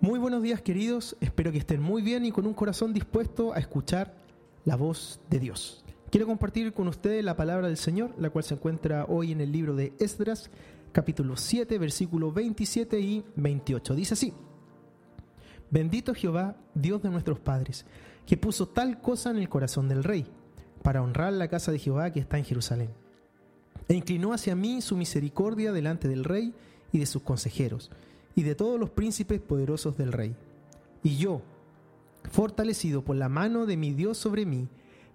Muy buenos días queridos, espero que estén muy bien y con un corazón dispuesto a escuchar la voz de Dios. Quiero compartir con ustedes la palabra del Señor, la cual se encuentra hoy en el libro de Esdras, capítulo 7, versículos 27 y 28. Dice así, Bendito Jehová, Dios de nuestros padres, que puso tal cosa en el corazón del rey, para honrar la casa de Jehová que está en Jerusalén. E inclinó hacia mí su misericordia delante del rey y de sus consejeros y de todos los príncipes poderosos del rey. Y yo, fortalecido por la mano de mi Dios sobre mí,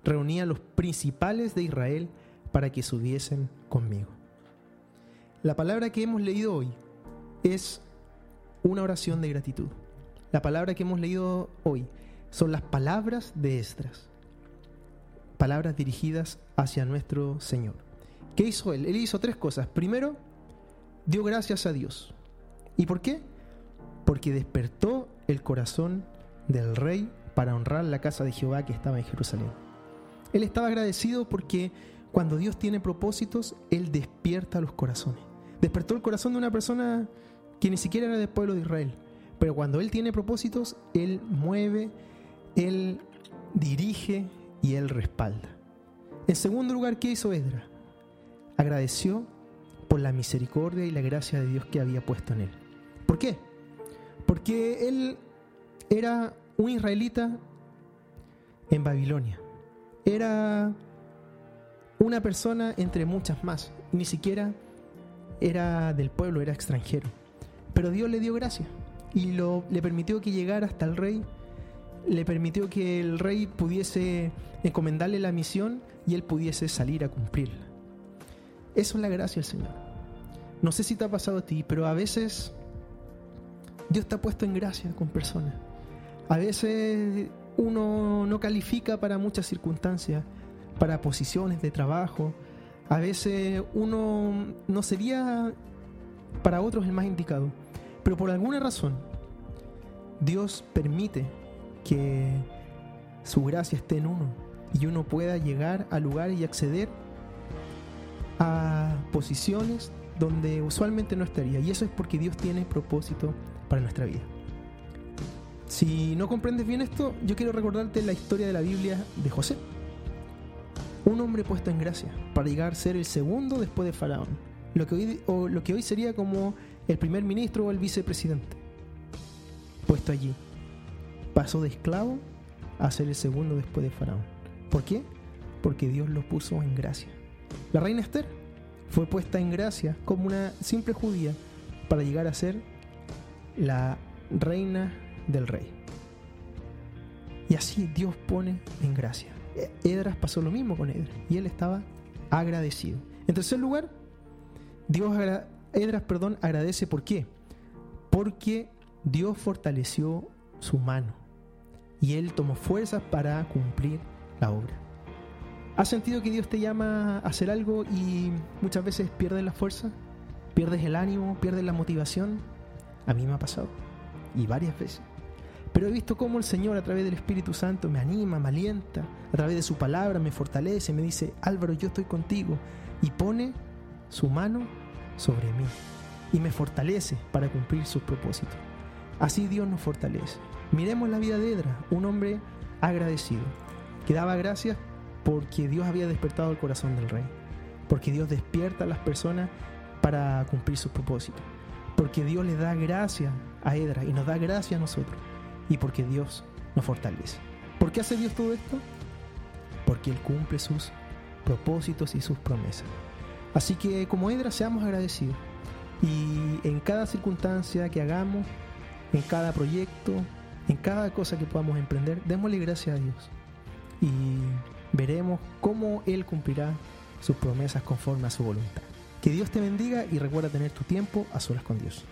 reuní a los principales de Israel para que subiesen conmigo. La palabra que hemos leído hoy es una oración de gratitud. La palabra que hemos leído hoy son las palabras de Esdras. Palabras dirigidas hacia nuestro Señor. ¿Qué hizo él? Él hizo tres cosas. Primero, dio gracias a Dios. ¿Y por qué? Porque despertó el corazón del rey para honrar la casa de Jehová que estaba en Jerusalén. Él estaba agradecido porque cuando Dios tiene propósitos, Él despierta los corazones. Despertó el corazón de una persona que ni siquiera era del pueblo de Israel. Pero cuando Él tiene propósitos, Él mueve, Él dirige y Él respalda. En segundo lugar, ¿qué hizo Edra? Agradeció por la misericordia y la gracia de Dios que había puesto en Él. ¿Por qué? Porque él era un israelita en Babilonia. Era una persona entre muchas más. Ni siquiera era del pueblo, era extranjero. Pero Dios le dio gracia y le permitió que llegara hasta el rey. Le permitió que el rey pudiese encomendarle la misión y él pudiese salir a cumplirla. Eso es la gracia del Señor. No sé si te ha pasado a ti, pero a veces Dios te ha puesto en gracia con personas. A veces uno no califica para muchas circunstancias, para posiciones de trabajo. A veces uno no sería para otros el más indicado. Pero por alguna razón, Dios permite que su gracia esté en uno y uno pueda llegar a lugares y acceder a posiciones donde usualmente no estaría. Y eso es porque Dios tiene propósito para nuestra vida. Si no comprendes bien esto, yo quiero recordarte la historia de la Biblia de José. Un hombre puesto en gracia para llegar a ser el segundo después de Faraón. Lo que hoy, sería como el primer ministro o el vicepresidente. Puesto allí. Pasó de esclavo a ser el segundo después de Faraón. ¿Por qué? Porque Dios lo puso en gracia. La reina Esther fue puesta en gracia como una simple judía para llegar a ser la reina del rey. Y así Dios pone en gracia. Edras pasó lo mismo con Edras y él estaba agradecido. En tercer lugar, Dios Edras, perdón, agradece por qué? Porque Dios fortaleció su mano y él tomó fuerzas para cumplir la obra. ¿Has sentido que Dios te llama a hacer algo y muchas veces pierdes la fuerza? ¿Pierdes el ánimo? ¿Pierdes la motivación? A mí me ha pasado. Y varias veces. Pero he visto cómo el Señor a través del Espíritu Santo me anima, me alienta, a través de su palabra me fortalece, me dice, Álvaro, yo estoy contigo. Y pone su mano sobre mí y me fortalece para cumplir sus propósitos. Así Dios nos fortalece. Miremos la vida de Edra, un hombre agradecido, que daba gracias porque Dios había despertado el corazón del rey, porque Dios despierta a las personas para cumplir sus propósitos, porque Dios le da gracia a Edra y nos da gracia a nosotros, y porque Dios nos fortalece. ¿Por qué hace Dios todo esto? Porque Él cumple sus propósitos y sus promesas. Así que como Edra seamos agradecidos y en cada circunstancia que hagamos, en cada proyecto, en cada cosa que podamos emprender, démosle gracias a Dios. Y veremos cómo Él cumplirá sus promesas conforme a su voluntad. Que Dios te bendiga y recuerda tener tu tiempo a solas con Dios.